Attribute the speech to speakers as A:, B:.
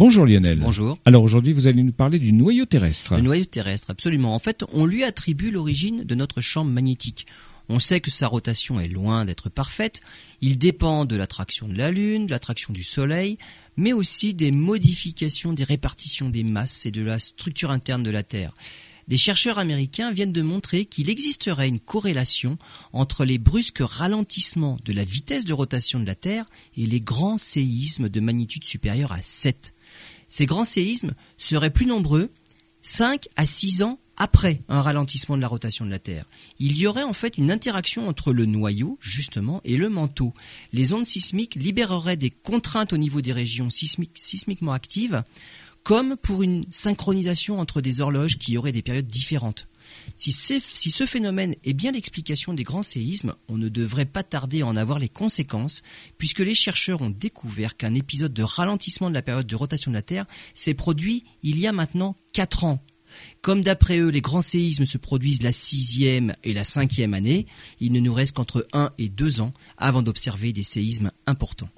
A: Bonjour Lionel.
B: Bonjour.
A: Alors aujourd'hui, vous allez nous parler du noyau terrestre.
B: Le noyau terrestre, absolument. En fait, on lui attribue l'origine de notre champ magnétique. On sait que sa rotation est loin d'être parfaite. Il dépend de l'attraction de la Lune, de l'attraction du Soleil, mais aussi des modifications des répartitions des masses et de la structure interne de la Terre. Des chercheurs américains viennent de montrer qu'il existerait une corrélation entre les brusques ralentissements de la vitesse de rotation de la Terre et les grands séismes de magnitude supérieure à 7. Ces grands séismes seraient plus nombreux 5 à 6 ans après un ralentissement de la rotation de la Terre. Il y aurait en fait une interaction entre le noyau, justement, et le manteau. Les ondes sismiques libéreraient des contraintes au niveau des régions sismiquement actives, comme pour une synchronisation entre des horloges qui auraient des périodes différentes. Si, ce phénomène est bien l'explication des grands séismes, on ne devrait pas tarder à en avoir les conséquences, puisque les chercheurs ont découvert qu'un épisode de ralentissement de la période de rotation de la Terre s'est produit il y a maintenant 4 ans, comme d'après eux, les grands séismes se produisent la sixième et la cinquième année, il ne nous reste qu'entre un et deux ans avant d'observer des séismes importants.